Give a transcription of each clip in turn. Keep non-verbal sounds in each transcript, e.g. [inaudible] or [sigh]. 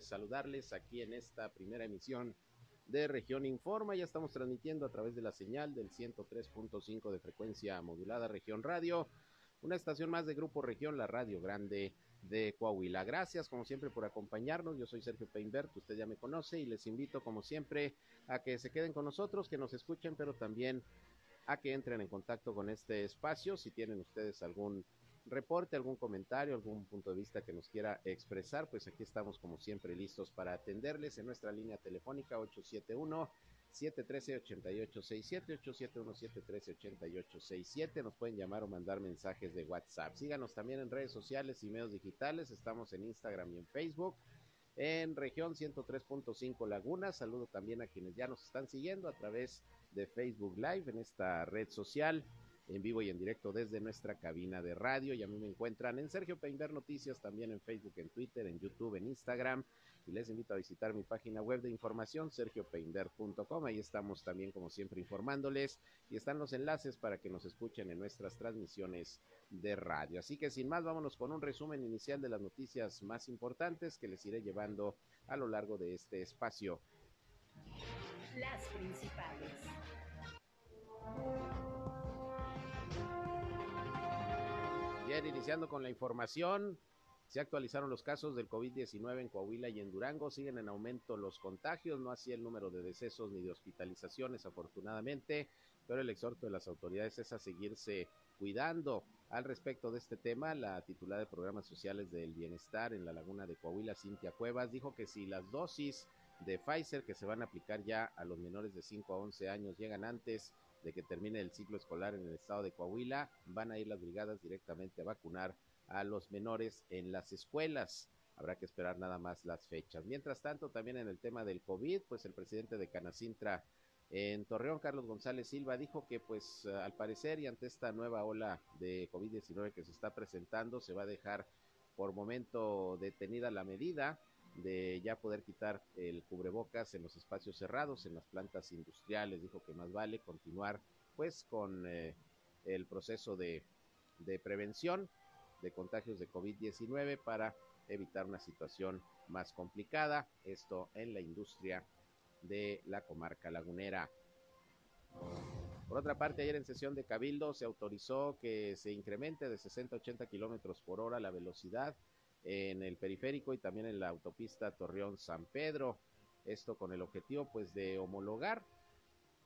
saludarles aquí en esta primera emisión de Región Informa. Ya estamos transmitiendo a través de la señal del 103.5 de frecuencia modulada Región Radio, una estación más de Grupo Región, la Radio Grande de Coahuila. Gracias como siempre por acompañarnos. Yo soy Sergio Peinbert, usted ya me conoce y les invito como siempre a que se queden con nosotros, que nos escuchen, pero también a que entren en contacto con este espacio si tienen ustedes algún reporte, algún comentario, algún punto de vista que nos quiera expresar, pues aquí estamos como siempre listos para atenderles en nuestra línea telefónica 871 713-8867, 871-713-8867. Nos pueden llamar o mandar mensajes de WhatsApp. Síganos también en redes sociales y medios digitales. Estamos en Instagram y en Facebook. En región 103.5 Laguna. Saludo también a quienes ya nos están siguiendo a través de Facebook Live en esta red social en vivo y en directo desde nuestra cabina de radio. Y a mí me encuentran en Sergio Peinber Noticias, también en Facebook, en Twitter, en YouTube, en Instagram. Y les invito a visitar mi página web de información, sergiopeinber.com. Ahí estamos también, como siempre, informándoles. Y están los enlaces para que nos escuchen en nuestras transmisiones de radio. Así que sin más, vámonos con un resumen inicial de las noticias más importantes que les iré llevando a lo largo de este espacio. Las principales. Bien, iniciando con la información, se actualizaron los casos del COVID-19 en Coahuila y en Durango. Siguen en aumento los contagios, no así el número de decesos ni de hospitalizaciones, afortunadamente, pero el exhorto de las autoridades es a seguirse cuidando. Al respecto de este tema, la titular de Programas Sociales del Bienestar en la Laguna de Coahuila, Cintia Cuevas, dijo que si las dosis de Pfizer que se van a aplicar ya a los menores de 5 a 11 años llegan antes de que termine el ciclo escolar en el estado de Coahuila, van a ir las brigadas directamente a vacunar a los menores en las escuelas. Habrá que esperar nada más las fechas. Mientras tanto, también en el tema del COVID, pues el presidente de Canacintra en Torreón, Carlos González Silva, dijo que pues al parecer y ante esta nueva ola de COVID-19 que se está presentando, se va a dejar por momento detenida la medida de ya poder quitar el cubrebocas en los espacios cerrados, en las plantas industriales. Dijo que más vale continuar pues con eh, el proceso de, de prevención de contagios de COVID-19 para evitar una situación más complicada. Esto en la industria de la comarca lagunera. Por otra parte, ayer en sesión de Cabildo se autorizó que se incremente de 60 a 80 kilómetros por hora la velocidad en el periférico y también en la autopista Torreón-San Pedro. Esto con el objetivo pues de homologar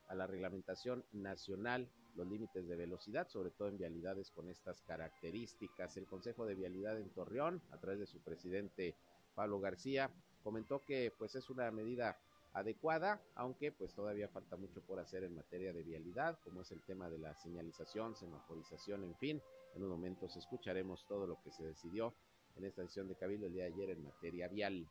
a la reglamentación nacional los límites de velocidad, sobre todo en vialidades con estas características. El Consejo de Vialidad en Torreón, a través de su presidente Pablo García, comentó que pues es una medida adecuada, aunque pues todavía falta mucho por hacer en materia de vialidad, como es el tema de la señalización, semaforización, en fin. En un momento escucharemos todo lo que se decidió en esta sesión de Cabildo el día de ayer en materia vial.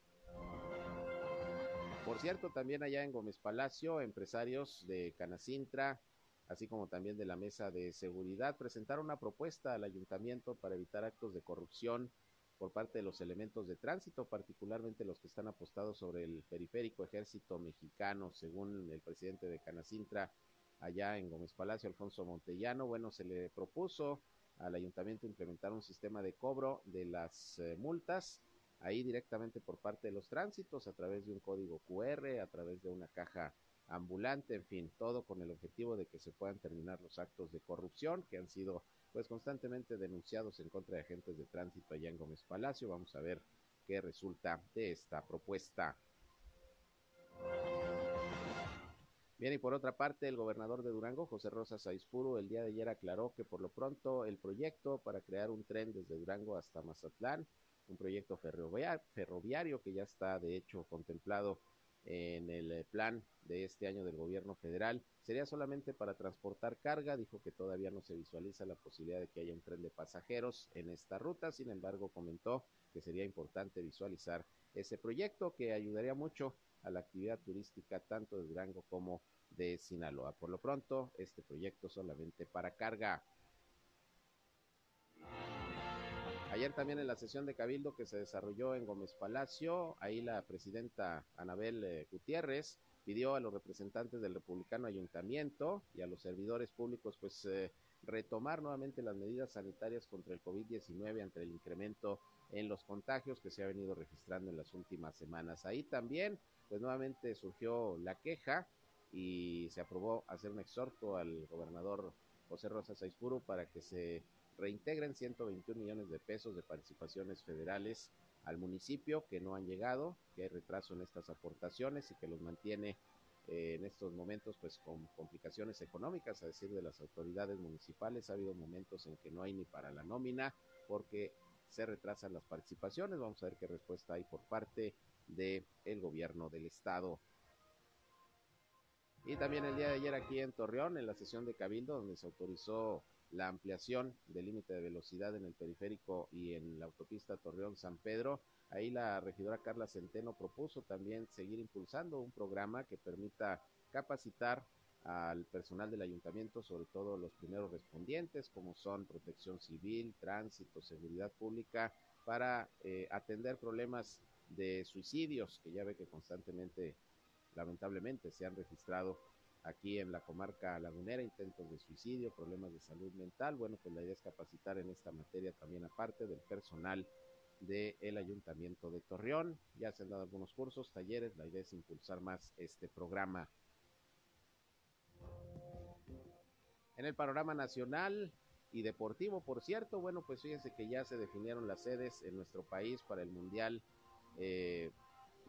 Por cierto, también allá en Gómez Palacio, empresarios de Canacintra, así como también de la Mesa de Seguridad, presentaron una propuesta al ayuntamiento para evitar actos de corrupción por parte de los elementos de tránsito, particularmente los que están apostados sobre el periférico ejército mexicano, según el presidente de Canacintra, allá en Gómez Palacio, Alfonso Montellano. Bueno, se le propuso al ayuntamiento implementar un sistema de cobro de las eh, multas ahí directamente por parte de los tránsitos a través de un código QR, a través de una caja ambulante, en fin, todo con el objetivo de que se puedan terminar los actos de corrupción que han sido pues constantemente denunciados en contra de agentes de tránsito allá en Gómez Palacio. Vamos a ver qué resulta de esta propuesta. Bien, y por otra parte, el gobernador de Durango, José Rosa Saizpuro, el día de ayer aclaró que por lo pronto el proyecto para crear un tren desde Durango hasta Mazatlán, un proyecto ferroviario que ya está de hecho contemplado en el plan de este año del gobierno federal, sería solamente para transportar carga, dijo que todavía no se visualiza la posibilidad de que haya un tren de pasajeros en esta ruta, sin embargo comentó que sería importante visualizar ese proyecto que ayudaría mucho a la actividad turística tanto de Durango como de Sinaloa. Por lo pronto, este proyecto solamente para carga. Ayer también en la sesión de Cabildo que se desarrolló en Gómez Palacio, ahí la presidenta Anabel eh, Gutiérrez pidió a los representantes del Republicano Ayuntamiento y a los servidores públicos pues eh, retomar nuevamente las medidas sanitarias contra el COVID-19 ante el incremento en los contagios que se ha venido registrando en las últimas semanas. Ahí también, pues nuevamente surgió la queja y se aprobó hacer un exhorto al gobernador José Rosa Saizpuro para que se reintegren 121 millones de pesos de participaciones federales al municipio que no han llegado, que hay retraso en estas aportaciones y que los mantiene eh, en estos momentos pues con complicaciones económicas, a decir de las autoridades municipales. Ha habido momentos en que no hay ni para la nómina porque se retrasan las participaciones. Vamos a ver qué respuesta hay por parte del el gobierno del estado. Y también el día de ayer aquí en Torreón, en la sesión de Cabildo, donde se autorizó la ampliación del límite de velocidad en el periférico y en la autopista Torreón-San Pedro. Ahí la regidora Carla Centeno propuso también seguir impulsando un programa que permita capacitar al personal del ayuntamiento, sobre todo los primeros respondientes, como son protección civil, tránsito, seguridad pública, para eh, atender problemas de suicidios, que ya ve que constantemente, lamentablemente, se han registrado aquí en la comarca lagunera, intentos de suicidio, problemas de salud mental. Bueno, pues la idea es capacitar en esta materia también aparte del personal del Ayuntamiento de Torreón. Ya se han dado algunos cursos, talleres, la idea es impulsar más este programa. En el panorama nacional y deportivo, por cierto, bueno, pues fíjense que ya se definieron las sedes en nuestro país para el Mundial eh,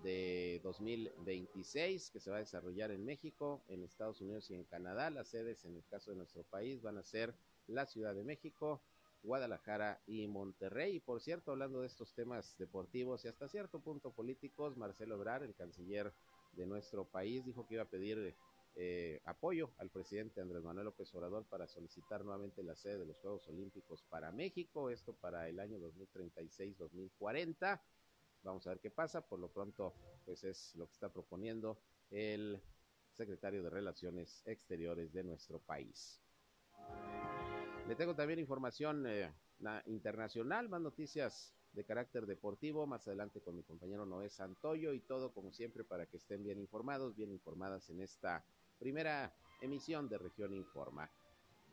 de 2026 que se va a desarrollar en México, en Estados Unidos y en Canadá. Las sedes en el caso de nuestro país van a ser la Ciudad de México, Guadalajara y Monterrey. Y por cierto, hablando de estos temas deportivos y hasta cierto punto políticos, Marcelo Obrar, el canciller de nuestro país, dijo que iba a pedir eh, apoyo al presidente Andrés Manuel López Obrador para solicitar nuevamente la sede de los Juegos Olímpicos para México, esto para el año 2036-2040. Vamos a ver qué pasa. Por lo pronto, pues es lo que está proponiendo el secretario de Relaciones Exteriores de nuestro país. Le tengo también información eh, internacional, más noticias de carácter deportivo, más adelante con mi compañero Noé Santoyo y todo como siempre para que estén bien informados, bien informadas en esta primera emisión de Región Informa.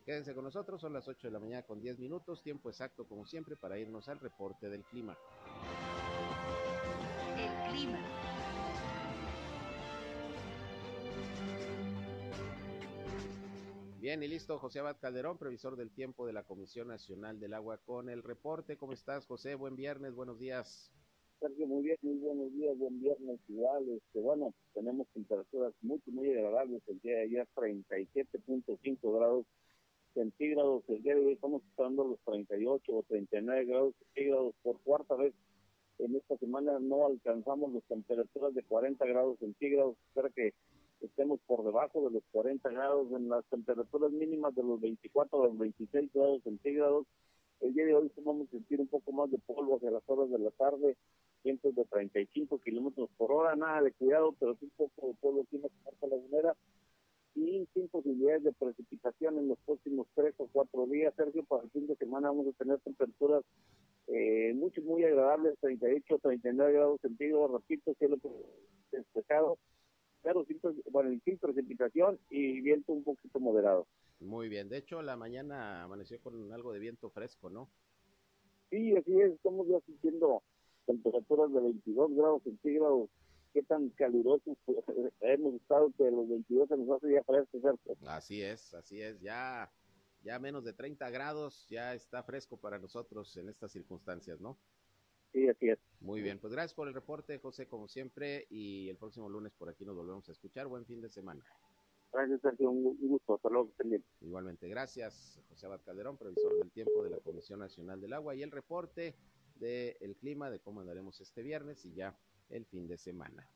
Quédense con nosotros, son las 8 de la mañana con 10 minutos, tiempo exacto como siempre para irnos al reporte del clima. Clima. Bien, y listo, José Abad Calderón, previsor del tiempo de la Comisión Nacional del Agua, con el reporte. ¿Cómo estás, José? Buen viernes, buenos días. Sergio, muy bien, muy buenos días, buen viernes igual. Este, bueno, tenemos temperaturas muy, muy agradables. El día de ayer 37.5 grados centígrados. El día de hoy estamos esperando los 38 o 39 grados centígrados por cuarta vez en esta semana no alcanzamos las temperaturas de 40 grados centígrados, espero que estemos por debajo de los 40 grados en las temperaturas mínimas de los 24 a los 26 grados centígrados. El día de hoy vamos a sentir un poco más de polvo hacia las horas de la tarde, vientos de 35 kilómetros por hora, nada de cuidado, pero sí un poco de polvo aquí en la comarca y sin posibilidades de precipitación en los próximos tres o cuatro días. Sergio, para el fin de semana vamos a tener temperaturas eh, mucho, muy agradables, 38, 39 grados centígrados, repito, cielo despejado, pero sin, bueno, sin precipitación y viento un poquito moderado. Muy bien, de hecho la mañana amaneció con algo de viento fresco, ¿no? Sí, así es, estamos ya sintiendo temperaturas de 22 grados centígrados qué tan calurosos [laughs] hemos estado que los 22 se nos hace ya fresco, ¿cierto? Así es, así es, ya, ya menos de 30 grados, ya está fresco para nosotros en estas circunstancias, ¿no? Sí, así es. Muy bien, pues gracias por el reporte, José, como siempre, y el próximo lunes por aquí nos volvemos a escuchar. Buen fin de semana. Gracias, Sergio, un gusto, hasta luego, Igualmente, gracias, José Abad Calderón, previsor del tiempo de la Comisión Nacional del Agua, y el reporte del clima, de cómo andaremos este viernes, y ya el fin de semana.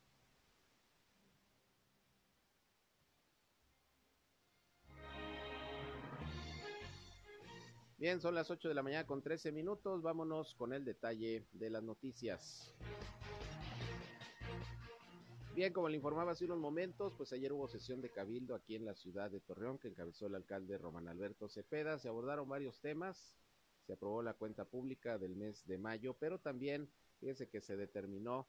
Bien, son las 8 de la mañana con 13 minutos. Vámonos con el detalle de las noticias. Bien, como le informaba hace unos momentos, pues ayer hubo sesión de cabildo aquí en la ciudad de Torreón que encabezó el alcalde Román Alberto Cepeda. Se abordaron varios temas. Se aprobó la cuenta pública del mes de mayo, pero también fíjese que se determinó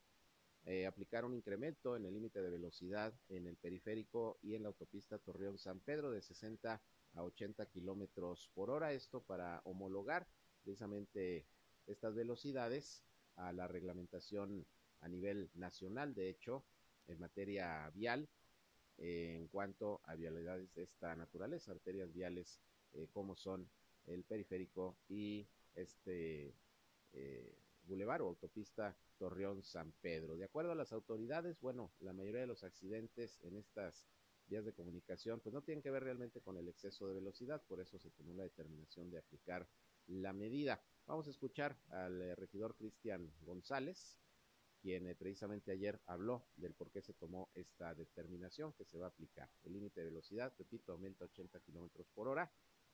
eh, aplicar un incremento en el límite de velocidad en el periférico y en la autopista Torreón San Pedro de 60 a 80 kilómetros por hora. Esto para homologar precisamente estas velocidades a la reglamentación a nivel nacional, de hecho, en materia vial, eh, en cuanto a vialidades de esta naturaleza, arterias viales eh, como son el periférico y este eh, bulevar o autopista Torreón San Pedro. De acuerdo a las autoridades, bueno, la mayoría de los accidentes en estas vías de comunicación pues no tienen que ver realmente con el exceso de velocidad, por eso se tomó la determinación de aplicar la medida. Vamos a escuchar al eh, regidor Cristian González, quien eh, precisamente ayer habló del por qué se tomó esta determinación que se va a aplicar. El límite de velocidad, repito, aumenta a 80 kilómetros por hora,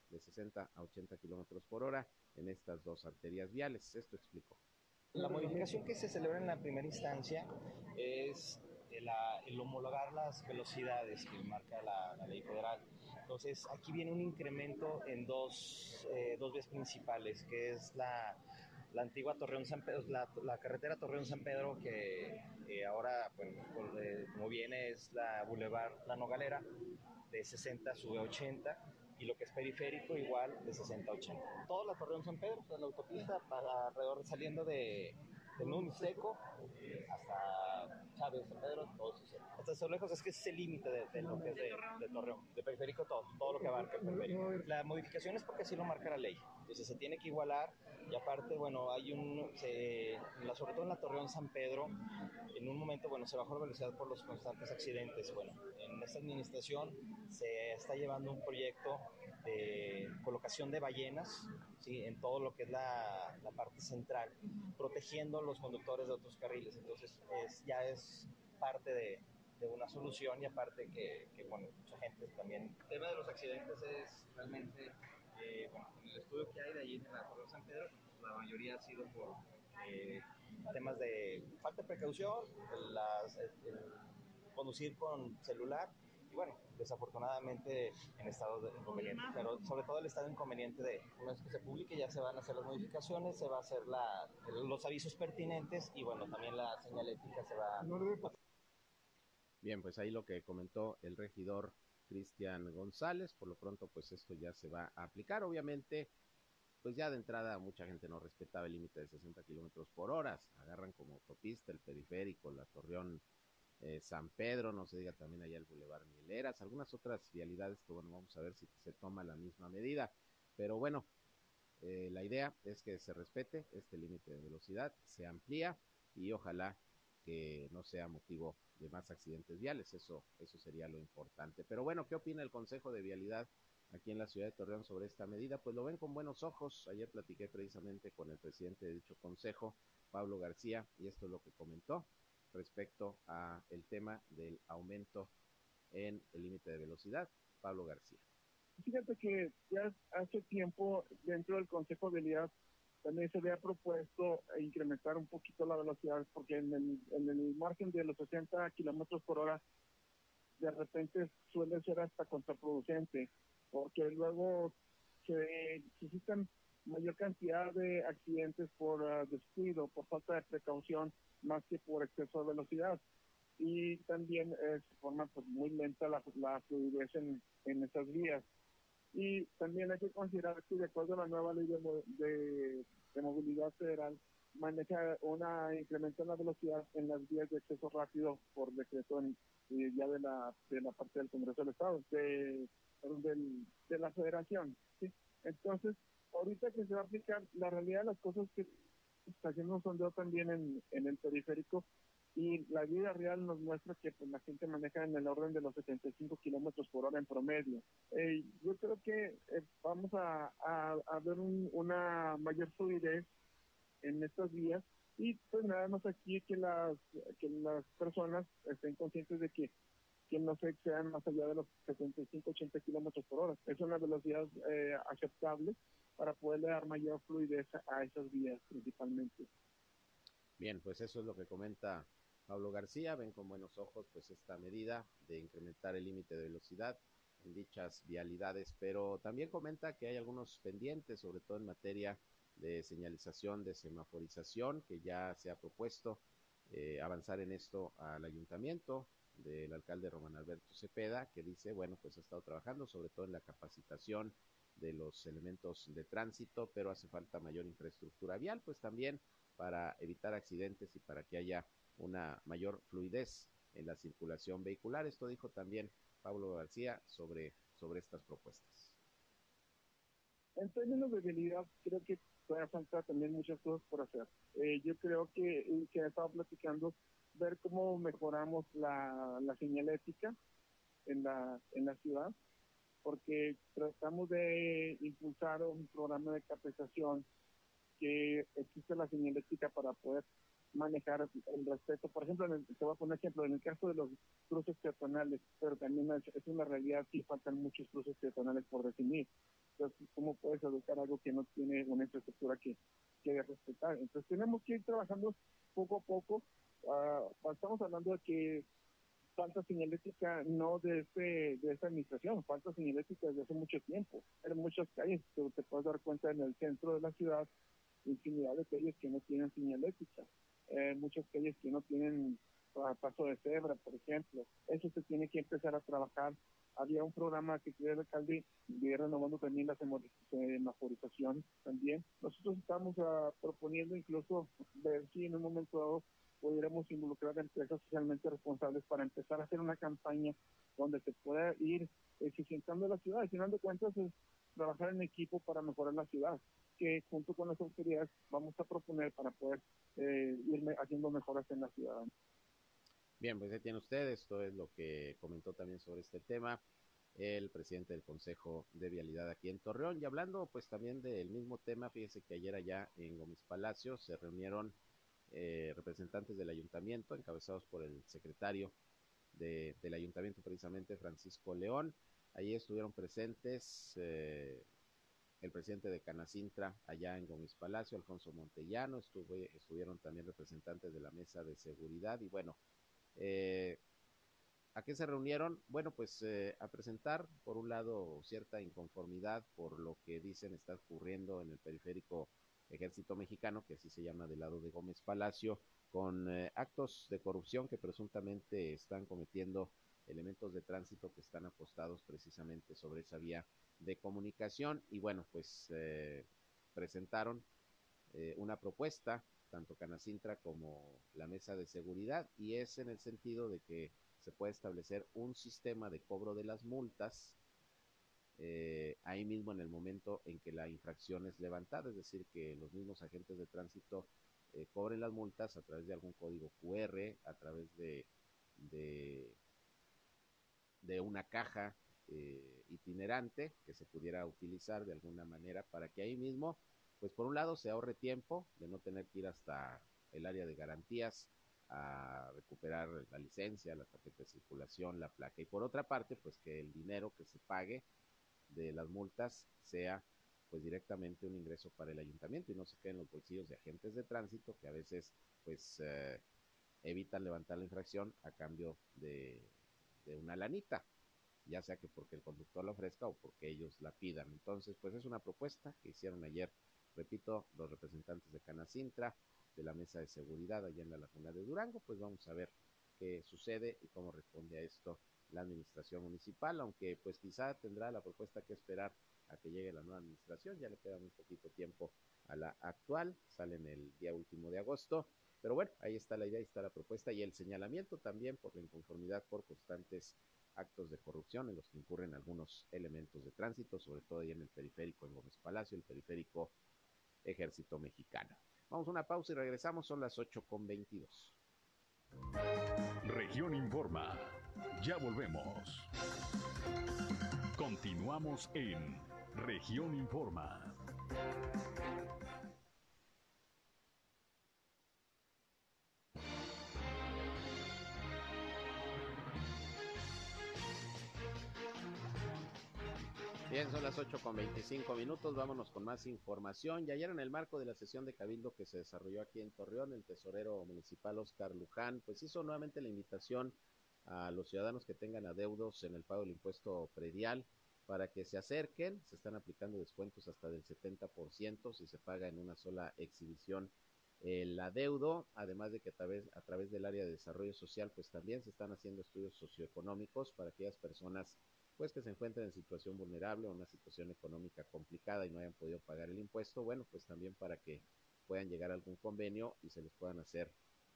de 60 a 80 kilómetros por hora en estas dos arterias viales. Esto explicó. La modificación que se celebra en la primera instancia es el, homologar las velocidades que marca la, ley federal. Entonces, aquí viene un incremento en dos, eh, dos vías principales, que es la, la antigua Torreón San Pedro, la, la carretera Torreón San Pedro, que ahora, bueno, eh, como viene, es la Boulevard La Nogalera, de 60 sube a 80 y lo que es periférico igual de 60 a 80. Toda la Torreón San Pedro, toda la autopista para alrededor saliendo de, de Núñez Seco hasta Chávez, San Pedro, todo eso. Hasta lejos es que es el límite de, lo que es de, Torreón, de periférico todo, todo lo que abarca el periférico. La modificación es porque así lo marca la ley, entonces se tiene que igualar y aparte, bueno, hay un, sobre todo en la Torreón San Pedro, en un momento, bueno, se bajó la velocidad por los constantes accidentes. Bueno, en esta administración se está llevando un proyecto de colocación de ballenas ¿sí? en todo lo que es la, la parte central, protegiendo los conductores de otros carriles. Entonces, es, ya es parte de, de una solución y aparte que, que, bueno, mucha gente también... El tema de los accidentes es realmente, eh, bueno, en el estudio que hay de allí en la Torre San Pedro, la mayoría ha sido por eh, temas de falta de precaución, las, el conducir con celular y bueno, desafortunadamente en estado de inconveniente, pero sobre todo el estado inconveniente de una vez que se publique ya se van a hacer las modificaciones, se va a hacer la, los avisos pertinentes y bueno, también la señalética se va a... Bien, pues ahí lo que comentó el regidor Cristian González, por lo pronto pues esto ya se va a aplicar, obviamente pues ya de entrada mucha gente no respetaba el límite de 60 kilómetros por hora, agarran como autopista el periférico, la Torreón eh, San Pedro, no se diga también allá el Boulevard Mieleras, algunas otras vialidades que bueno, vamos a ver si se toma la misma medida. Pero bueno, eh, la idea es que se respete este límite de velocidad, se amplía y ojalá que no sea motivo de más accidentes viales, eso, eso sería lo importante. Pero bueno, ¿qué opina el Consejo de Vialidad aquí en la ciudad de Torreón sobre esta medida? Pues lo ven con buenos ojos. Ayer platiqué precisamente con el presidente de dicho consejo, Pablo García, y esto es lo que comentó respecto a el tema del aumento en el límite de velocidad. Pablo García. Fíjate que ya hace tiempo dentro del Consejo de Vialidad también se había propuesto incrementar un poquito la velocidad porque en el, en el margen de los 60 kilómetros por hora de repente suele ser hasta contraproducente porque luego se necesitan mayor cantidad de accidentes por uh, descuido, por falta de precaución, más que por exceso de velocidad. Y también eh, se forma pues, muy lenta la, la fluidez en, en esas vías. Y también hay que considerar que de acuerdo a la nueva ley de, de, movilidad federal, maneja una incremento en la velocidad en las vías de acceso rápido por decreto en, ya de la, de la parte del Congreso del Estado, de, de la federación. Entonces, ahorita que se va a aplicar, la realidad de las cosas que está haciendo un sondeo también en, en el periférico y la vida real nos muestra que pues, la gente maneja en el orden de los 75 kilómetros por hora en promedio. Yo creo que eh, vamos a, a, ver una mayor fluidez en estas vías y pues nada más aquí que las que las personas estén conscientes de que que no se excedan más allá de los 75-80 kilómetros por hora. Es una velocidad eh, aceptable para poderle dar mayor fluidez a esas vías principalmente. Bien, pues eso es lo que comenta Pablo García. Ven con buenos ojos pues esta medida de incrementar el límite de velocidad en dichas vialidades, pero también comenta que hay algunos pendientes, sobre todo en materia de señalización, de semaforización, que ya se ha propuesto eh, avanzar en esto al ayuntamiento del alcalde Román Alberto Cepeda, que dice, bueno, pues ha estado trabajando sobre todo en la capacitación de los elementos de tránsito, pero hace falta mayor infraestructura vial, pues también para evitar accidentes y para que haya una mayor fluidez en la circulación vehicular. Esto dijo también Pablo García sobre, sobre estas propuestas. En términos de vialidad, creo que todavía falta también muchas cosas por hacer. Eh, yo creo que, que he estado platicando, ver cómo mejoramos la, la señalética en la, en la ciudad, porque tratamos de impulsar un programa de capacitación que existe la señalética para poder manejar el respeto. Por ejemplo, en el, te voy a poner ejemplo, en el caso de los cruces peatonales, pero también es, una realidad que faltan muchos cruces peatonales por definir. Entonces, ¿cómo puedes educar algo que no tiene una infraestructura que quiere respetar? Entonces, tenemos que ir trabajando poco a poco. Uh, estamos hablando de que falta señalética no de este de esta administración, falta señalética desde hace mucho tiempo. En muchas calles, te, te puedes dar cuenta en el centro de la ciudad, infinidad de calles que no tienen señalética eh, muchas calles que no tienen paso de cebra, por ejemplo. Eso se tiene que empezar a trabajar. Había un programa que el alcalde y renovando también la semaforización también. Nosotros estamos uh, proponiendo incluso ver si en un momento dado pudiéramos involucrar a empresas socialmente responsables para empezar a hacer una campaña donde se pueda ir eficientando la ciudad. Al final de cuentas es trabajar en equipo para mejorar la ciudad que junto con las autoridades vamos a proponer para poder eh, ir haciendo mejoras en la ciudad. Bien, pues ahí tiene usted, esto es lo que comentó también sobre este tema el presidente del Consejo de Vialidad aquí en Torreón. Y hablando pues también del mismo tema, fíjese que ayer allá en Gómez Palacio se reunieron eh, representantes del ayuntamiento, encabezados por el secretario de, del ayuntamiento precisamente, Francisco León. Allí estuvieron presentes eh, el presidente de Canacintra allá en Gómez Palacio, Alfonso Montellano, estuvieron también representantes de la mesa de seguridad y bueno, eh, ¿a qué se reunieron? Bueno, pues eh, a presentar, por un lado, cierta inconformidad por lo que dicen está ocurriendo en el periférico Ejército Mexicano, que así se llama del lado de Gómez Palacio, con eh, actos de corrupción que presuntamente están cometiendo elementos de tránsito que están apostados precisamente sobre esa vía de comunicación. Y bueno, pues eh, presentaron eh, una propuesta, tanto Canacintra como la mesa de seguridad, y es en el sentido de que se puede establecer un sistema de cobro de las multas eh, ahí mismo en el momento en que la infracción es levantada, es decir, que los mismos agentes de tránsito cobren las multas a través de algún código QR, a través de, de, de una caja eh, itinerante que se pudiera utilizar de alguna manera para que ahí mismo, pues por un lado se ahorre tiempo de no tener que ir hasta el área de garantías a recuperar la licencia, la tarjeta de circulación, la placa y por otra parte, pues que el dinero que se pague de las multas sea pues directamente un ingreso para el ayuntamiento y no se quede en los bolsillos de agentes de tránsito que a veces pues eh, evitan levantar la infracción a cambio de, de una lanita ya sea que porque el conductor la ofrezca o porque ellos la pidan. Entonces, pues es una propuesta que hicieron ayer, repito, los representantes de Canacintra, de la mesa de seguridad allá en la laguna de Durango, pues vamos a ver qué sucede y cómo responde a esto la administración municipal, aunque pues quizá tendrá la propuesta que esperar a que llegue la nueva administración, ya le queda muy poquito tiempo a la actual, sale en el día último de agosto, pero bueno, ahí está la idea, ahí está la propuesta y el señalamiento también por la inconformidad por constantes actos de corrupción en los que incurren algunos elementos de tránsito, sobre todo ahí en el periférico en Gómez Palacio, el periférico Ejército Mexicano. Vamos a una pausa y regresamos, son las 8 con 22. Región Informa, ya volvemos. Continuamos en Región Informa. Bien, son las 8 con 25 minutos, vámonos con más información. Y ayer en el marco de la sesión de Cabildo que se desarrolló aquí en Torreón, el tesorero municipal Oscar Luján, pues hizo nuevamente la invitación a los ciudadanos que tengan adeudos en el pago del impuesto predial para que se acerquen, se están aplicando descuentos hasta del 70% si se paga en una sola exhibición el adeudo, además de que a través, a través del área de desarrollo social, pues también se están haciendo estudios socioeconómicos para aquellas personas pues que se encuentren en situación vulnerable o una situación económica complicada y no hayan podido pagar el impuesto, bueno, pues también para que puedan llegar a algún convenio y se les puedan hacer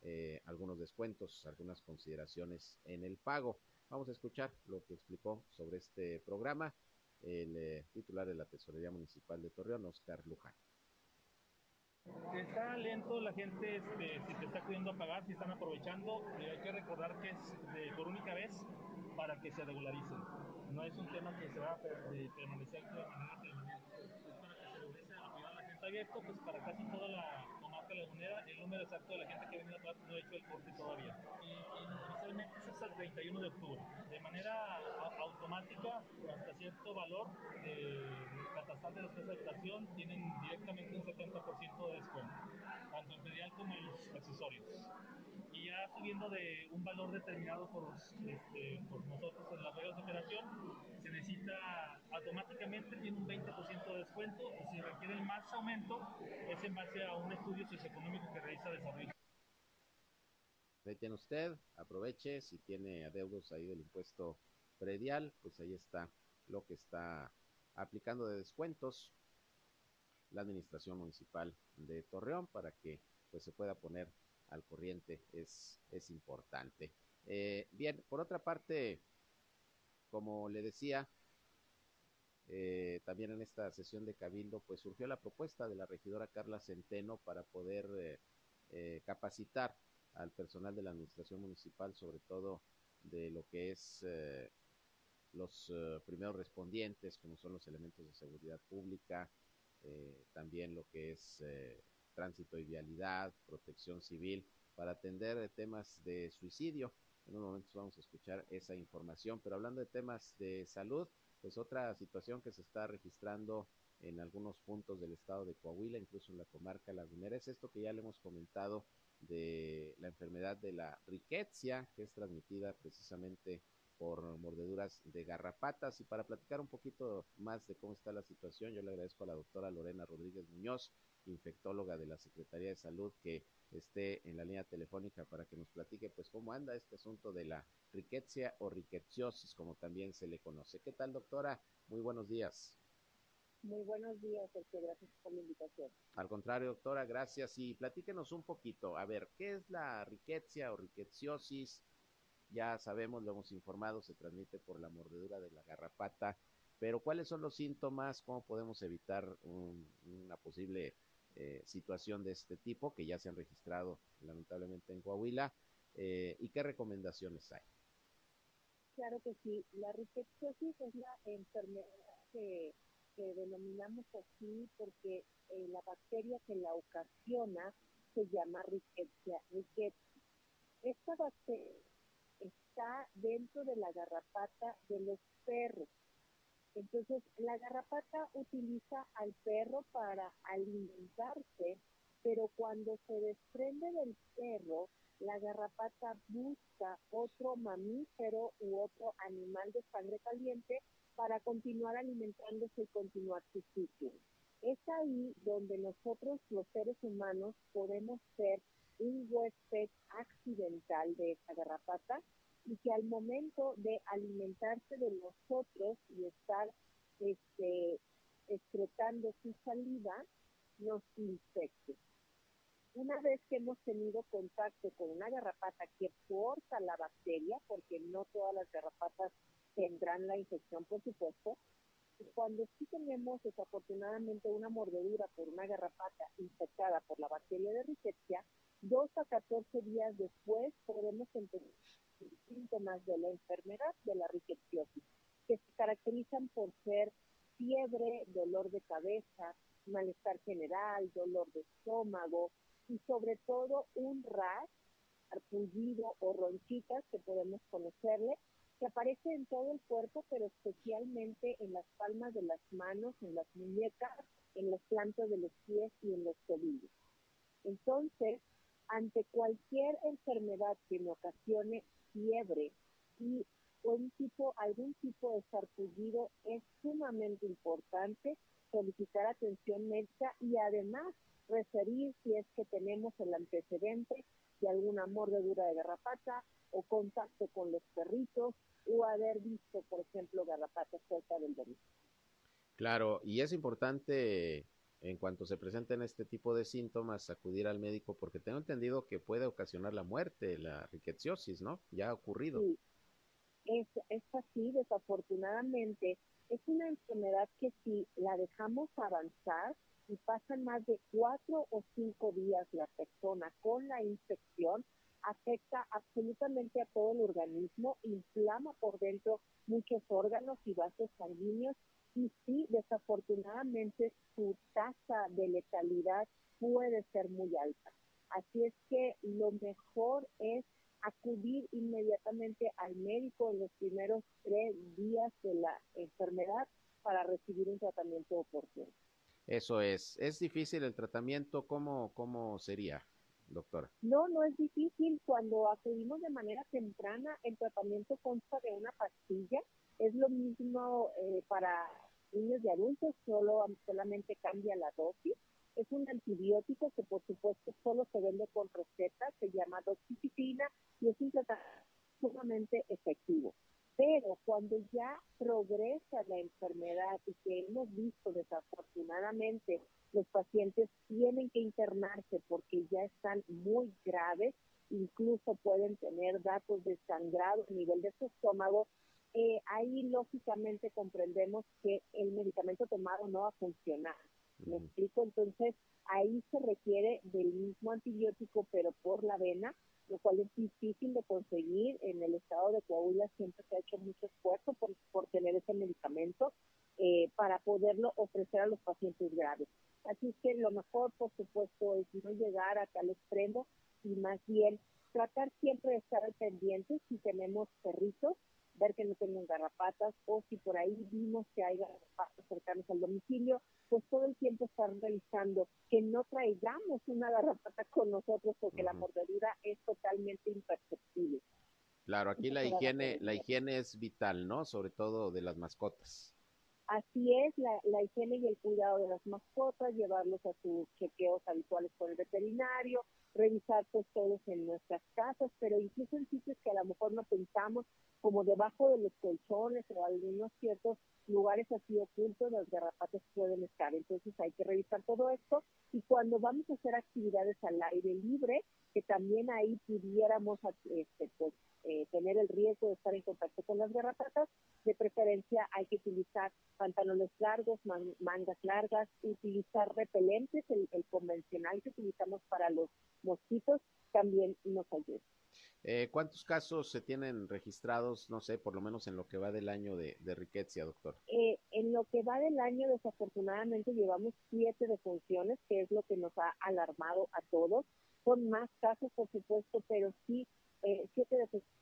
eh, algunos descuentos, algunas consideraciones en el pago. Vamos a escuchar lo que explicó sobre este programa el eh, titular de la Tesorería Municipal de Torreón, Oscar Luján. Está lento, la gente este, si te está pudiendo pagar, si están aprovechando, y hay que recordar que es de, por única vez para que se regularicen. No es un tema que se va a permanecer de manera permanente, es para que se regularice a la gente abierto, pues para casi toda la El número exacto de la gente que ha venido a pagar no ha hecho el corte todavía. Y, inicialmente es hasta el 31 de octubre. De manera automática, hasta cierto valor de catastral de casas de habitación, tienen directamente un 70% de descuento, tanto en predial como en los accesorios y ya subiendo de un valor determinado por, este, por nosotros en las reglas de operación, se necesita automáticamente, tiene un 20% de descuento y si requieren más aumento es en base a un estudio socioeconómico que realiza Desarrollo. Ahí tiene usted, aproveche, si tiene adeudos ahí del impuesto predial, pues ahí está lo que está aplicando de descuentos la administración municipal de Torreón para que pues se pueda poner al corriente es, es importante. Eh, bien, por otra parte, como le decía, eh, también en esta sesión de Cabildo, pues surgió la propuesta de la regidora Carla Centeno para poder eh, capacitar al personal de la administración municipal, sobre todo de lo que es los primeros respondientes, como son los elementos de seguridad pública, también lo que es tránsito y vialidad, protección civil, para atender temas de suicidio. En unos momentos vamos a escuchar esa información, pero hablando de temas de salud, pues otra situación que se está registrando en algunos puntos del estado de Coahuila, incluso en la comarca lagunera, es esto que ya le hemos comentado de la enfermedad de la riquecia, que es transmitida precisamente por mordeduras de garrapatas. Y para platicar un poquito más de cómo está la situación, yo le agradezco a la doctora Lorena Rodríguez Muñoz, infectóloga de la Secretaría de Salud, que esté en la línea telefónica para que nos platique pues cómo anda este asunto de la riquecia o riqueciosis, como también se le conoce. ¿Qué tal, doctora? Muy buenos días. Muy buenos días, Sergio. Gracias por la invitación. Al contrario, doctora, gracias. Y platíquenos un poquito. A ver, ¿qué es la riquecia o riqueciosis? Ya sabemos, lo hemos informado, se transmite por la mordedura de la garrapata. Pero ¿cuáles son los síntomas? ¿Cómo podemos evitar una posible eh, situación de este tipo que ya se han registrado lamentablemente en Coahuila eh, y qué recomendaciones hay. Claro que sí, la rickettsiosis es la enfermedad que, denominamos así porque eh, la bacteria que la ocasiona se llama rickettsia ricketts. Esta bacteria está dentro de la garrapata de los perros entonces, la garrapata utiliza al perro para alimentarse, pero cuando se desprende del perro, la garrapata busca otro mamífero u otro animal de sangre caliente para continuar alimentándose y continuar su ciclo. Es ahí donde nosotros, los seres humanos, podemos ser un huésped accidental de esa garrapata y que al momento de alimentarse de nosotros y estar este, excretando su saliva, nos infecte. Una vez que hemos tenido contacto con una garrapata que porta la bacteria, porque no todas las garrapatas tendrán la infección, por supuesto, cuando sí tenemos desafortunadamente una mordedura por una garrapata infectada por la bacteria de Rickettsia, dos a 14 días después podemos empezar síntomas de la enfermedad de la riqueciosis, que se caracterizan por ser fiebre, dolor de cabeza, malestar general, dolor de estómago y sobre todo un rash, arpullido o ronchitas que podemos conocerle, que aparece en todo el cuerpo, pero especialmente en las palmas de las manos, en las muñecas, en las plantas de los pies y en los tobillos. Entonces, ante cualquier enfermedad que me ocasione fiebre y un tipo, algún tipo de sarpullido, es sumamente importante solicitar atención médica y además referir si es que tenemos el antecedente de alguna mordedura de garrapata o contacto con los perritos o haber visto, por ejemplo, garrapatas cerca del domicilio. Claro, y es importante en cuanto se presenten este tipo de síntomas, acudir al médico, porque tengo entendido que puede ocasionar la muerte, la rickettsiosis, ¿no? Ya ha ocurrido. Sí, es, es así, desafortunadamente. Es una enfermedad que si la dejamos avanzar y pasan más de cuatro o cinco días la persona con la infección, afecta absolutamente a todo el organismo, inflama por dentro muchos órganos y vasos sanguíneos y sí, desafortunadamente su tasa de letalidad puede ser muy alta. Así es que lo mejor es acudir inmediatamente al médico en los primeros tres días de la enfermedad para recibir un tratamiento oportuno. Eso es. ¿Es difícil el tratamiento? ¿Cómo, cómo sería, doctora? No, no es difícil. Cuando acudimos de manera temprana, el tratamiento consta de una pastilla. Es lo mismo eh, para niños y adultos, solo solamente cambia la dosis. Es un antibiótico que por supuesto solo se vende con receta, se llama doxiciclina y es un tratamiento sumamente efectivo. Pero cuando ya progresa la enfermedad y que hemos visto desafortunadamente los pacientes tienen que internarse porque ya están muy graves, incluso pueden tener datos de sangrado a nivel de su estómago, eh, ahí lógicamente comprendemos que el medicamento tomado no va a funcionar. ¿Me explico? Entonces, ahí se requiere del mismo antibiótico, pero por la vena, lo cual es difícil de conseguir. En el estado de Coahuila siempre se ha hecho mucho esfuerzo por, por tener ese medicamento eh, para poderlo ofrecer a los pacientes graves. Así que lo mejor, por supuesto, es no llegar a tal extremo y más bien tratar siempre de estar al pendiente si tenemos perritos ver que no tengan garrapatas o si por ahí vimos que hay garrapatas cercanas al domicilio, pues todo el tiempo estar revisando que no traigamos una garrapata [laughs] con nosotros porque la mordedura es totalmente imperceptible. Claro, aquí la higiene, la higiene es vital, ¿no? Sobre todo de las mascotas. Así es, la, la higiene y el cuidado de las mascotas, llevarlos a sus chequeos habituales con el veterinario, revisar pues todos en nuestras casas, pero incluso en sitios que a lo mejor no pensamos, como debajo de los colchones o algunos ciertos lugares así ocultos, las garrapatas pueden estar. Entonces hay que revisar todo esto y cuando vamos a hacer actividades al aire libre, que también ahí pudiéramos este, pues, eh, tener el riesgo de estar en contacto con las garrapatas, de preferencia hay que utilizar pantalones largos, mangas largas, utilizar repelentes, el, el convencional que utilizamos para los mosquitos también nos ayuda. Eh, ¿Cuántos casos se tienen registrados, no sé, por lo menos en lo que va del año de, de riqueza, doctor? Eh, en lo que va del año, desafortunadamente, llevamos siete defunciones, que es lo que nos ha alarmado a todos. Son más casos, por supuesto, pero sí, eh, siete defunciones,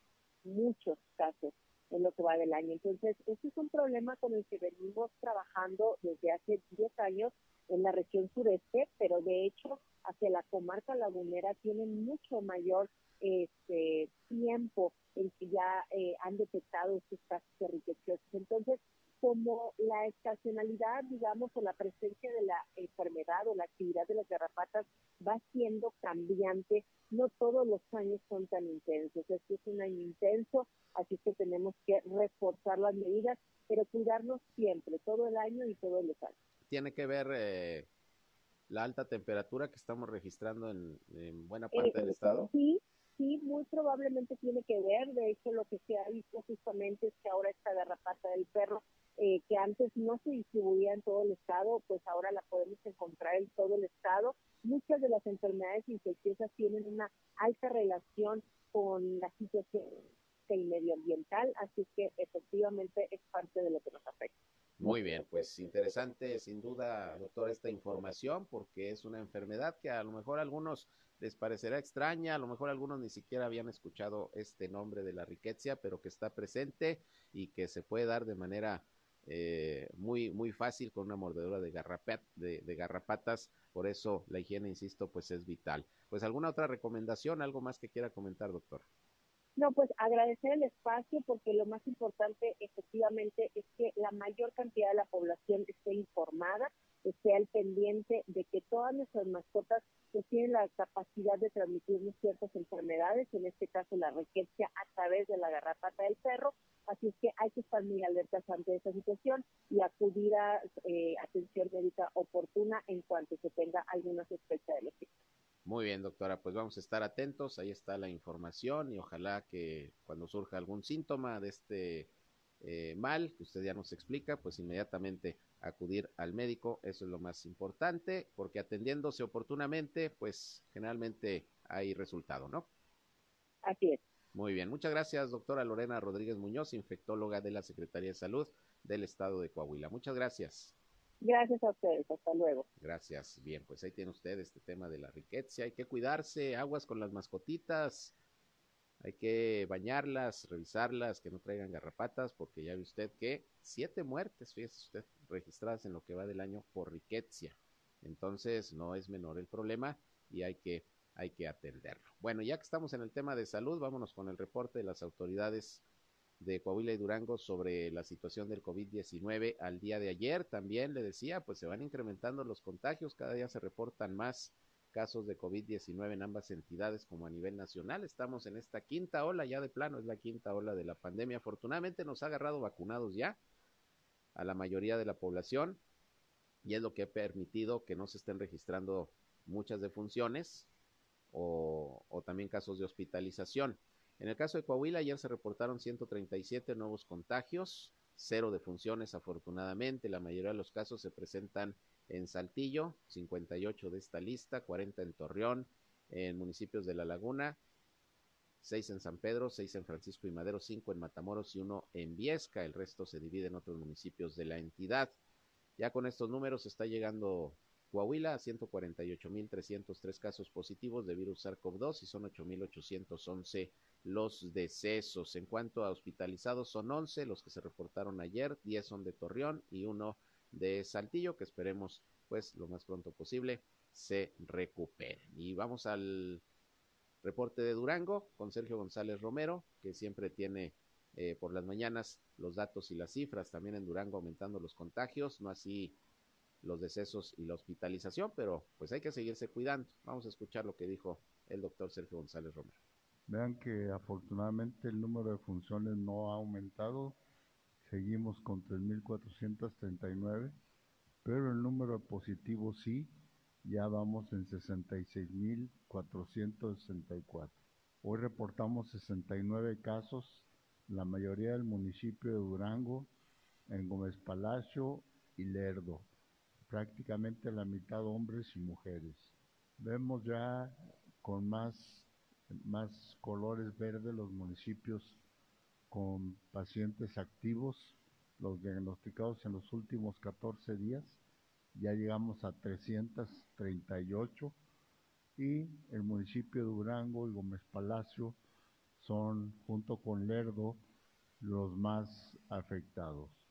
muchos casos en lo que va del año. Entonces, este es un problema con el que venimos trabajando desde hace 10 años en la región sureste, pero de hecho hacia la comarca lagunera tienen mucho mayor este tiempo en que ya eh, han detectado estos casos de Entonces, como la estacionalidad, digamos, o la presencia de la enfermedad o la actividad de las garrapatas va siendo cambiante, no todos los años son tan un año intenso, así que tenemos que reforzar las medidas, pero cuidarnos siempre, todo el año y todos los años. Tiene que ver eh, la alta temperatura que estamos registrando en, buena parte del estado? Sí, sí, muy probablemente tiene que ver. De hecho, lo que se ha visto justamente es que ahora esta garrapata del perro, eh, que antes no se distribuía en todo el estado, pues ahora la podemos encontrar en todo el estado. Muchas de las enfermedades infecciosas tienen una alta relación con la situación medioambiental, así que efectivamente es parte de lo que nos afecta. Muy bien, pues interesante sin duda, doctor, esta información porque es una enfermedad que a lo mejor a algunos les parecerá extraña, a lo mejor algunos ni siquiera habían escuchado este nombre de la riqueza, pero que está presente y que se puede dar de manera eh, muy muy fácil con una mordedura de, garrapat, de, garrapatas, por eso la higiene, insisto, pues es vital. Pues alguna otra recomendación, algo más que quiera comentar, doctor. No, pues agradecer el espacio porque lo más importante efectivamente es que la mayor cantidad de la población esté informada, esté al pendiente de que todas nuestras mascotas pues, tienen la capacidad de transmitirnos ciertas enfermedades, en este caso la riqueza a través de la garrapata del perro, así es que hay que estar muy alertas ante esa situación y acudir a eh, atención médica oportuna en cuanto se tenga alguna sospecha de los síntomas. Muy bien, doctora, pues vamos a estar atentos, ahí está la información y ojalá que cuando surja algún síntoma de este eh, mal que usted ya nos explica, pues inmediatamente acudir al médico, eso es lo más importante, porque atendiéndose oportunamente, pues generalmente hay resultado, ¿no? Así es. Muy bien, muchas gracias, doctora Lorena Rodríguez Muñoz, infectóloga de la Secretaría de Salud del Estado de Coahuila. Muchas gracias. Gracias a ustedes, hasta luego. Gracias. Bien, pues ahí tiene usted este tema de la riqueza. Hay que cuidarse, aguas con las mascotitas. Hay que bañarlas, revisarlas, que no traigan garrapatas, porque ya ve usted que siete muertes, fíjese usted, registradas en lo que va del año por riqueza. Entonces, no es menor el problema y hay que, hay que atenderlo. Bueno, ya que estamos en el tema de salud, vámonos con el reporte de las autoridades de Coahuila y Durango sobre la situación del COVID-19 al día de ayer. También le decía, pues se van incrementando los contagios, cada día se reportan más casos de COVID-19 en ambas entidades como a nivel nacional. Estamos en esta quinta ola, ya de plano es la quinta ola de la pandemia. Afortunadamente nos ha agarrado vacunados ya a la mayoría de la población y es lo que ha permitido que no se estén registrando muchas defunciones o, también casos de hospitalización. En el caso de Coahuila, ayer se reportaron 137 nuevos contagios, cero defunciones afortunadamente. La mayoría de los casos se presentan en Saltillo, 58 de esta lista, 40 en Torreón, en municipios de La Laguna, 6 en San Pedro, 6 en Francisco y Madero, 5 en Matamoros y 1 en Viesca. El resto se divide en otros municipios de la entidad. Ya con estos números está llegando Coahuila a 148.303 casos positivos de virus SARS-CoV-2 y son 8.811 los decesos. En cuanto a hospitalizados, son 11 los que se reportaron ayer, 10 son de Torreón y uno de Saltillo, que esperemos, pues, lo más pronto posible se recuperen. Y vamos al reporte de Durango con Sergio González Romero, que siempre tiene eh, por las mañanas los datos y las cifras, también en Durango aumentando los contagios, no así los decesos y la hospitalización, pero pues hay que seguirse cuidando. Vamos a escuchar lo que dijo el doctor Sergio González Romero. Vean que afortunadamente el número de funciones no ha aumentado, seguimos con 3.439, pero el número de positivos sí, ya vamos en 66.464. Hoy reportamos 69 casos, la mayoría del municipio de Durango, en Gómez Palacio y Lerdo, prácticamente la mitad hombres y mujeres. Vemos ya con más más colores verdes los municipios con pacientes activos, los diagnosticados en los últimos 14 días, ya llegamos a 338 y el municipio de Durango y Gómez Palacio son, junto con Lerdo, los más afectados.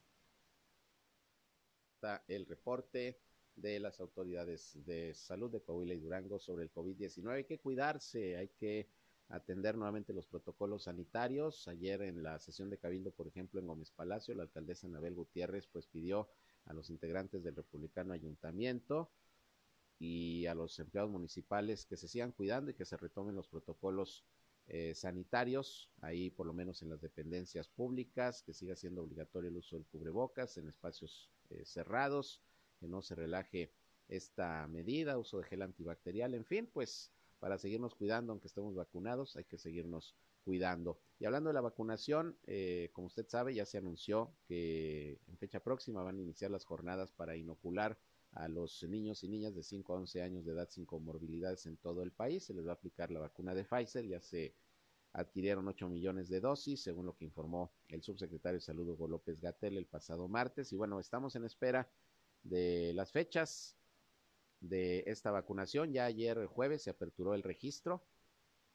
El reporte de las autoridades de salud de Coahuila y Durango sobre el COVID-19. Hay que cuidarse, hay que atender nuevamente los protocolos sanitarios. Ayer en la sesión de Cabildo, por ejemplo, en Gómez Palacio, la alcaldesa Anabel Gutiérrez pues pidió a los integrantes del Republicano Ayuntamiento y a los empleados municipales que se sigan cuidando y que se retomen los protocolos eh, sanitarios, ahí por lo menos en las dependencias públicas, que siga siendo obligatorio el uso del cubrebocas en espacios cerrados, que no se relaje esta medida, uso de gel antibacterial, en fin, pues para seguirnos cuidando, aunque estemos vacunados, hay que seguirnos cuidando. Y hablando de la vacunación, eh, como usted sabe, ya se anunció que en fecha próxima van a iniciar las jornadas para inocular a los niños y niñas de 5 a 11 años de edad sin comorbilidades en todo el país. Se les va a aplicar la vacuna de Pfizer, ya se adquirieron 8 millones de dosis, según lo que informó el subsecretario de Salud Hugo López Gatel el pasado martes. Y bueno, estamos en espera de las fechas de esta vacunación. Ya ayer jueves se aperturó el registro.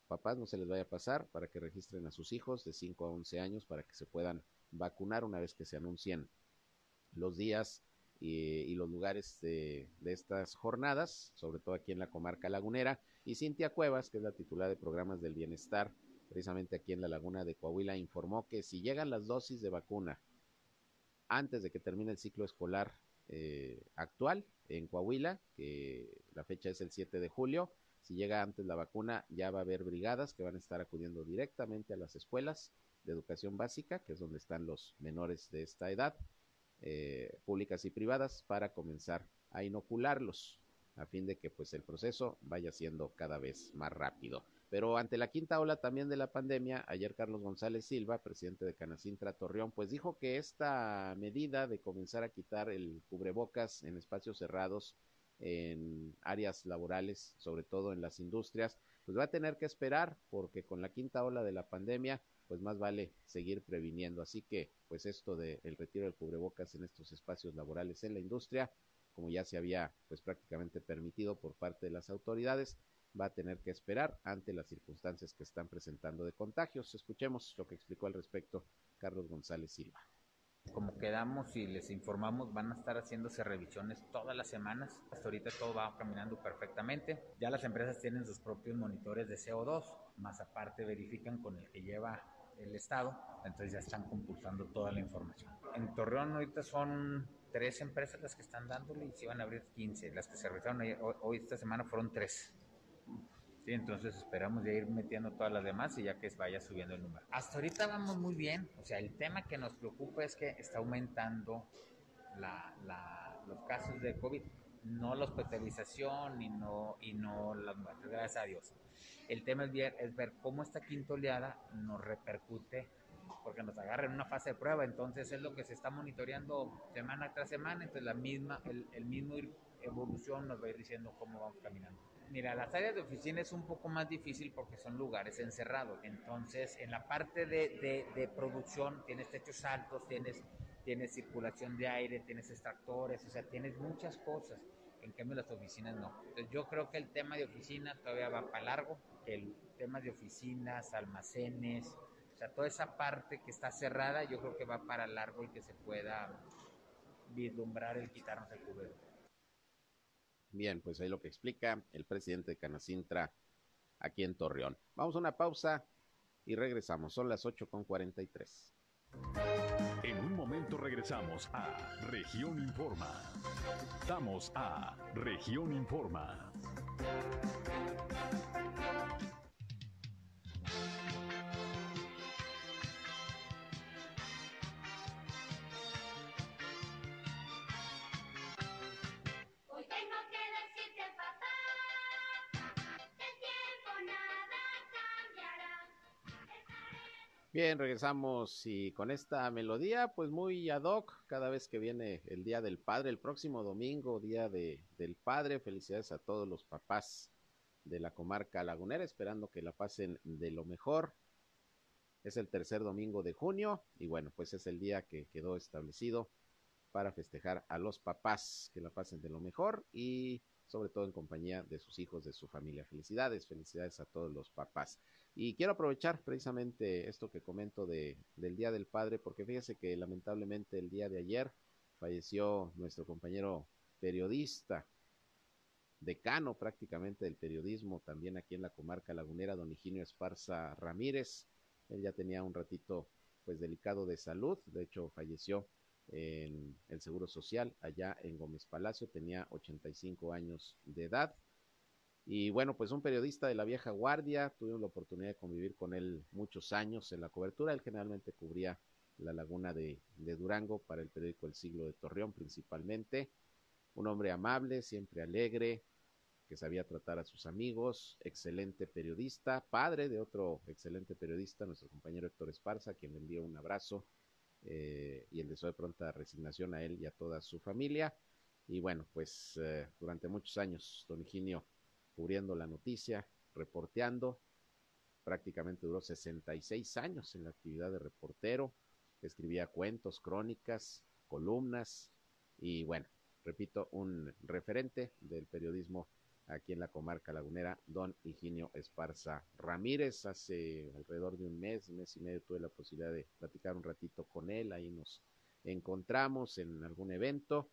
Papás, no se les vaya a pasar para que registren a sus hijos de 5 a 11 años para que se puedan vacunar una vez que se anuncien los días y, los lugares de, de, estas jornadas, sobre todo aquí en la comarca lagunera. Y Cintia Cuevas, que es la titular de programas del bienestar, precisamente aquí en la laguna de Coahuila, informó que si llegan las dosis de vacuna antes de que termine el ciclo escolar eh, actual en Coahuila, que la fecha es el 7 de julio. Si llega antes la vacuna, ya va a haber brigadas que van a estar acudiendo directamente a las escuelas de educación básica, que es donde están los menores de esta edad, eh, públicas y privadas para comenzar a inocularlos a fin de que pues el proceso vaya siendo cada vez más rápido. Pero ante la quinta ola también de la pandemia, ayer Carlos González Silva, presidente de Canacintra Torreón, pues dijo que esta medida de comenzar a quitar el cubrebocas en espacios cerrados, en áreas laborales, sobre todo en las industrias, pues va a tener que esperar porque con la quinta ola de la pandemia, pues más vale seguir previniendo. Así que, pues esto del retiro del cubrebocas en estos espacios laborales en la industria, como ya se había pues prácticamente permitido por parte de las autoridades, va a tener que esperar ante las circunstancias que están presentando de contagios. Escuchemos lo que explicó al respecto Carlos González Silva. Como quedamos y les informamos, van a estar haciéndose revisiones todas las semanas. Hasta ahorita todo va caminando perfectamente. Ya las empresas tienen sus propios monitores de CO2, más aparte verifican con el que lleva el Estado, entonces ya están compulsando toda la información. En Torreón ahorita son tres empresas las que están dándole y se van a abrir 15. Las que se revisaron hoy, esta semana fueron tres. Sí, entonces esperamos ya ir metiendo todas las demás y ya que vaya subiendo el número. Hasta ahorita vamos muy bien. O sea, el tema que nos preocupa es que está aumentando la, los casos de COVID. No la hospitalización y no, y no las muertes, gracias a Dios. El tema es ver, es ver cómo esta quinta oleada nos repercute porque nos agarra en una fase de prueba, entonces es lo que se está monitoreando semana tras semana, entonces la misma, el, el mismo evolución nos va a ir diciendo cómo vamos caminando. Mira, las áreas de oficina es un poco más difícil porque son lugares encerrados. Entonces, en la parte de, de, producción tienes techos altos, tienes, tienes circulación de aire, tienes extractores, o sea, tienes muchas cosas. En cambio, las oficinas no. Entonces, yo creo que el tema de oficina todavía va para largo, el tema de oficinas, almacenes, o sea, toda esa parte que está cerrada, yo creo que va para largo y que se pueda vislumbrar el quitarnos el cubero. Bien, pues ahí lo que explica el presidente de Canacintra aquí en Torreón. Vamos a una pausa y regresamos. Son las 8.43. En un momento regresamos a Región Informa. Estamos a Región Informa. Bien, regresamos y con esta melodía, pues muy ad hoc, cada vez que viene el Día del Padre, el próximo domingo, Día de, del Padre, felicidades a todos los papás de la comarca lagunera, esperando que la pasen de lo mejor. Es el tercer domingo de junio y bueno, pues es el día que quedó establecido para festejar a los papás, que la pasen de lo mejor y sobre todo en compañía de sus hijos, de su familia. Felicidades, felicidades a todos los papás. Y quiero aprovechar precisamente esto que comento de, del Día del Padre, porque fíjese que lamentablemente el día de ayer falleció nuestro compañero periodista, decano prácticamente del periodismo, también aquí en la comarca lagunera, don Higinio Esparza Ramírez. Él ya tenía un ratito pues delicado de salud, de hecho falleció en el Seguro Social allá en Gómez Palacio, tenía 85 años de edad y bueno, pues un periodista de la vieja guardia, tuvimos la oportunidad de convivir con él muchos años en la cobertura. Él generalmente cubría la laguna de, Durango para el periódico El Siglo de Torreón principalmente. Un hombre amable, siempre alegre, que sabía tratar a sus amigos, excelente periodista, padre de otro excelente periodista, nuestro compañero Héctor Esparza, quien le envió un abrazo eh, y el deseo de pronta resignación a él y a toda su familia. Y bueno, pues eh, durante muchos años, don Higinio cubriendo la noticia, reporteando. Prácticamente duró 66 años en la actividad de reportero. Escribía cuentos, crónicas, columnas y bueno, repito, un referente del periodismo aquí en la comarca lagunera, don Higinio Esparza Ramírez. Hace alrededor de un mes, mes y medio tuve la posibilidad de platicar un ratito con él, ahí nos encontramos en algún evento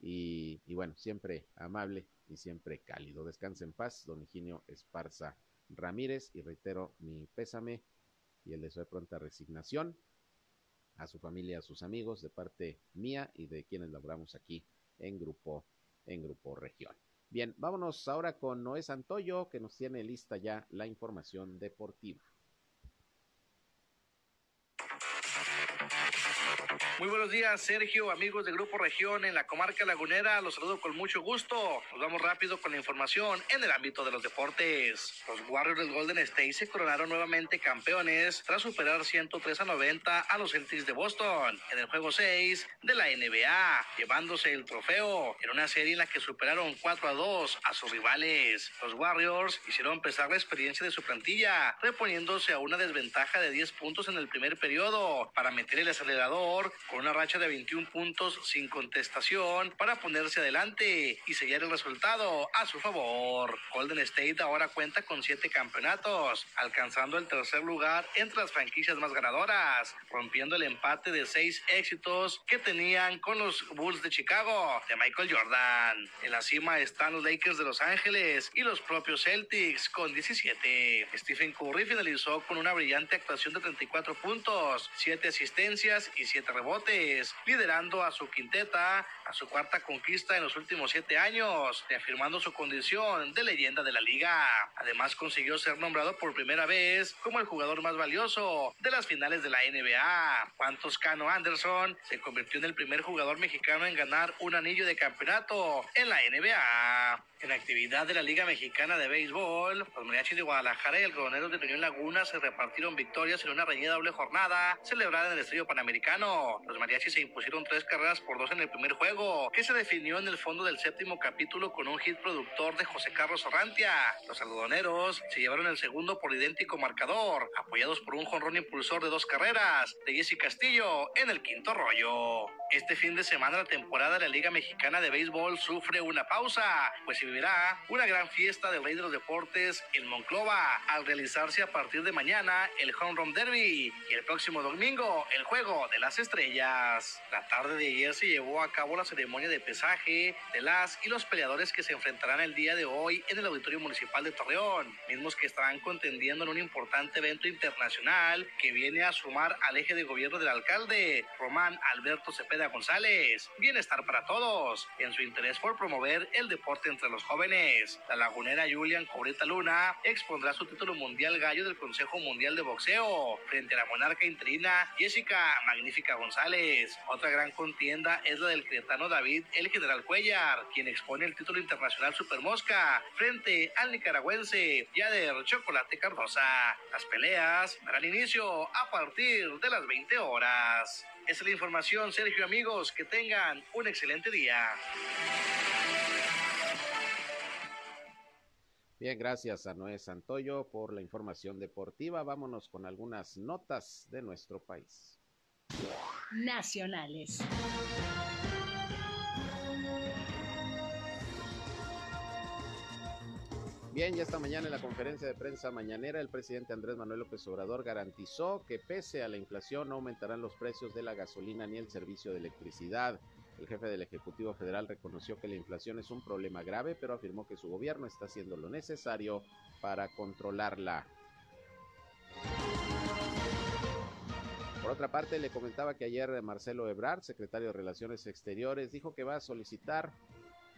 y, y bueno, siempre amable y siempre cálido. Descanse en paz, don Higinio Esparza Ramírez, y reitero mi pésame y el deseo de pronta resignación a su familia, a sus amigos, de parte mía y de quienes laboramos aquí en Grupo, en Grupo Región. Bien, vámonos ahora con Noé Santoyo, que nos tiene lista ya la información deportiva. Muy buenos días, Sergio, amigos de Grupo Región en la comarca lagunera. Los saludo con mucho gusto. Nos vamos rápido con la información en el ámbito de los deportes. Los Warriors del Golden State se coronaron nuevamente campeones tras superar 103 a 90 a los Celtics de Boston en el juego 6 de la NBA, llevándose el trofeo en una serie en la que superaron 4 a 2 a sus rivales. Los Warriors hicieron empezar la experiencia de su plantilla, reponiéndose a una desventaja de 10 puntos en el primer periodo para meter el acelerador con una racha de 21 puntos sin contestación para ponerse adelante y sellar el resultado a su favor. Golden State ahora cuenta con siete campeonatos, alcanzando el tercer lugar entre las franquicias más ganadoras, rompiendo el empate de seis éxitos que tenían con los Bulls de Chicago de Michael Jordan. En la cima están los Lakers de Los Ángeles y los propios Celtics con 17. Stephen Curry finalizó con una brillante actuación de 34 puntos, 7 asistencias y 7 rebotes liderando a su quinteta a su cuarta conquista en los últimos siete años, reafirmando su condición de leyenda de la liga. Además consiguió ser nombrado por primera vez como el jugador más valioso de las finales de la NBA. Juan Toscano Anderson se convirtió en el primer jugador mexicano en ganar un anillo de campeonato en la NBA. En actividad de la Liga Mexicana de Béisbol, los mariachis de Guadalajara y el Algodoneros de Peñón Laguna se repartieron victorias en una reñida doble jornada celebrada en el Estadio Panamericano. Los mariachis se impusieron tres carreras por dos en el primer juego, que se definió en el fondo del séptimo capítulo con un hit productor de José Carlos Orrantia. Los algodoneros se llevaron el segundo por idéntico marcador, apoyados por un jonrón impulsor de dos carreras de Jesse Castillo en el quinto rollo. Este fin de semana la temporada de la Liga Mexicana de Béisbol sufre una pausa, pues se vivirá una gran fiesta del Rey de los Deportes en Monclova al realizarse a partir de mañana el Home Run Derby y el próximo domingo el Juego de las Estrellas. La tarde de ayer se llevó a cabo la ceremonia de pesaje de las y los peleadores que se enfrentarán el día de hoy en el Auditorio Municipal de Torreón, mismos que estarán contendiendo en un importante evento internacional que viene a sumar al eje de gobierno del alcalde Román Alberto Cepeda González. Bienestar para todos. En su interés por promover el deporte entre los jóvenes, la lagunera Julian Cobreta Luna expondrá su título mundial gallo del Consejo Mundial de Boxeo frente a la monarca interina Jessica Magnífica González. Otra gran contienda es la del cretano David El General Cuellar, quien expone el título internacional Super Mosca frente al nicaragüense Yader Chocolate Cardosa. Las peleas darán inicio a partir de las 20 horas. Esa es la información, Sergio, amigos. Que tengan un excelente día. Bien, gracias a Noé Santoyo por la información deportiva. Vámonos con algunas notas de nuestro país. Nacionales. Bien, ya esta mañana en la conferencia de prensa mañanera, el presidente Andrés Manuel López Obrador garantizó que pese a la inflación no aumentarán los precios de la gasolina ni el servicio de electricidad. El jefe del Ejecutivo Federal reconoció que la inflación es un problema grave, pero afirmó que su gobierno está haciendo lo necesario para controlarla. Por otra parte, le comentaba que ayer Marcelo Ebrard, secretario de Relaciones Exteriores, dijo que va a solicitar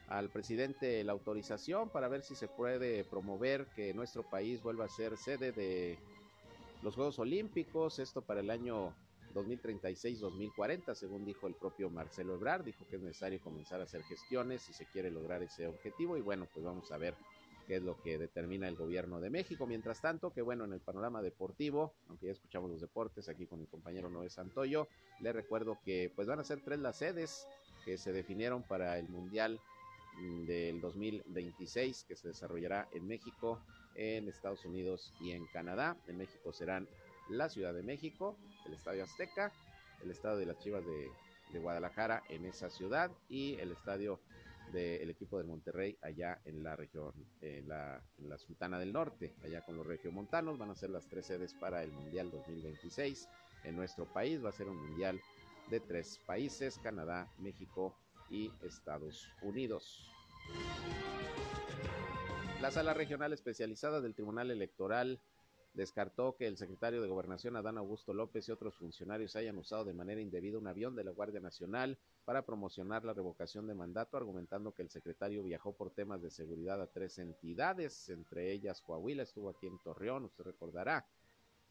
al presidente la autorización para ver si se puede promover que nuestro país vuelva a ser sede de los Juegos Olímpicos, esto para el año 2036-2040, según dijo el propio Marcelo Ebrard, dijo que es necesario comenzar a hacer gestiones si se quiere lograr ese objetivo y bueno, pues vamos a ver qué es lo que determina el gobierno de México. Mientras tanto, que bueno, en el panorama deportivo, aunque ya escuchamos los deportes aquí con mi compañero Noé Santoyo, le recuerdo que pues van a ser tres las sedes que se definieron para el Mundial del 2026 que se desarrollará en México, en Estados Unidos y en Canadá. En México serán la Ciudad de México, el Estadio Azteca, el Estadio de las Chivas de, Guadalajara en esa ciudad y el Estadio del equipo de Monterrey allá en la región, en la, en la Sultana del Norte, allá con los regiomontanos. Van a ser las tres sedes para el Mundial 2026 en nuestro país. Va a ser un Mundial de tres países, Canadá, México y Estados Unidos. La sala regional especializada del Tribunal Electoral descartó que el secretario de Gobernación Adán Augusto López y otros funcionarios hayan usado de manera indebida un avión de la Guardia Nacional para promocionar la revocación de mandato, argumentando que el secretario viajó por temas de seguridad a tres entidades, entre ellas Coahuila, estuvo aquí en Torreón, usted recordará.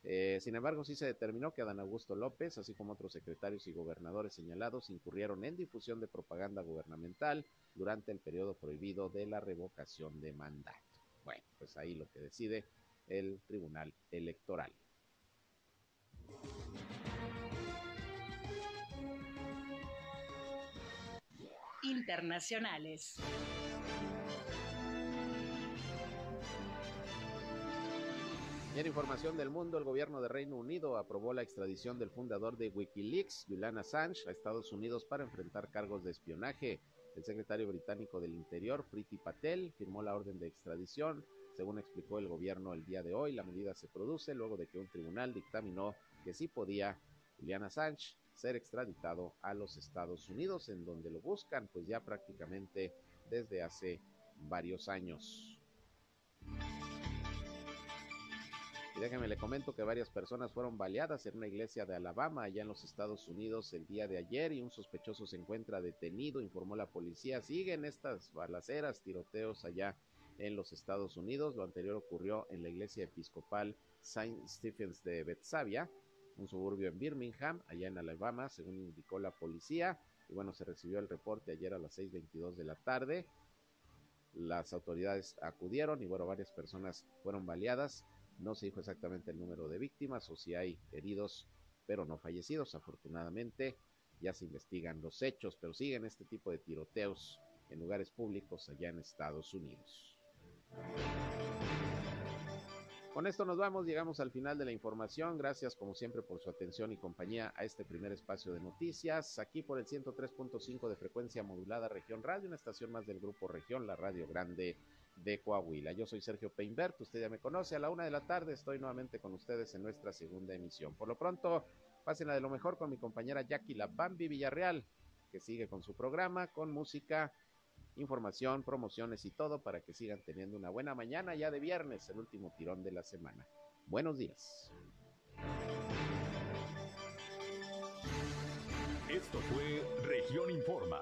Eh, sin embargo, sí se determinó que Adán Augusto López, así como otros secretarios y gobernadores señalados, incurrieron en difusión de propaganda gubernamental durante el periodo prohibido de la revocación de mandato. Bueno, pues ahí lo que decide el Tribunal Electoral. Internacionales. En información del mundo, el gobierno de Reino Unido aprobó la extradición del fundador de Wikileaks, Julian Assange, a Estados Unidos para enfrentar cargos de espionaje. El secretario británico del Interior, Priti Patel, firmó la orden de extradición. Según explicó el gobierno el día de hoy, la medida se produce luego de que un tribunal dictaminó que sí podía Julian Assange ser extraditado a los Estados Unidos, en donde lo buscan pues ya prácticamente desde hace varios años. Y déjeme le comento que varias personas fueron baleadas en una iglesia de Alabama, allá en los Estados Unidos, el día de ayer, y un sospechoso se encuentra detenido, informó la policía. Siguen estas balaceras, tiroteos allá en los Estados Unidos. Lo anterior ocurrió en la iglesia episcopal Saint Stephens de Bethsaida, un suburbio en Birmingham, allá en Alabama, según indicó la policía. Y bueno, se recibió el reporte ayer a las 6.22 de la tarde. Las autoridades acudieron y bueno, varias personas fueron baleadas. No se dijo exactamente el número de víctimas o si hay heridos, pero no fallecidos. Afortunadamente ya se investigan los hechos, pero siguen este tipo de tiroteos en lugares públicos allá en Estados Unidos. Con esto nos vamos, llegamos al final de la información. Gracias como siempre por su atención y compañía a este primer espacio de noticias, aquí por el 103.5 de frecuencia modulada Región Radio, una estación más del grupo Región, la Radio Grande de Coahuila. Yo soy Sergio Peinbert, usted ya me conoce, a la una de la tarde estoy nuevamente con ustedes en nuestra segunda emisión. Por lo pronto, pásenla de lo mejor con mi compañera Jackie La Bambi Villarreal, que sigue con su programa, con música, información, promociones y todo para que sigan teniendo una buena mañana ya de viernes, el último tirón de la semana. Buenos días. Esto fue Región Informa.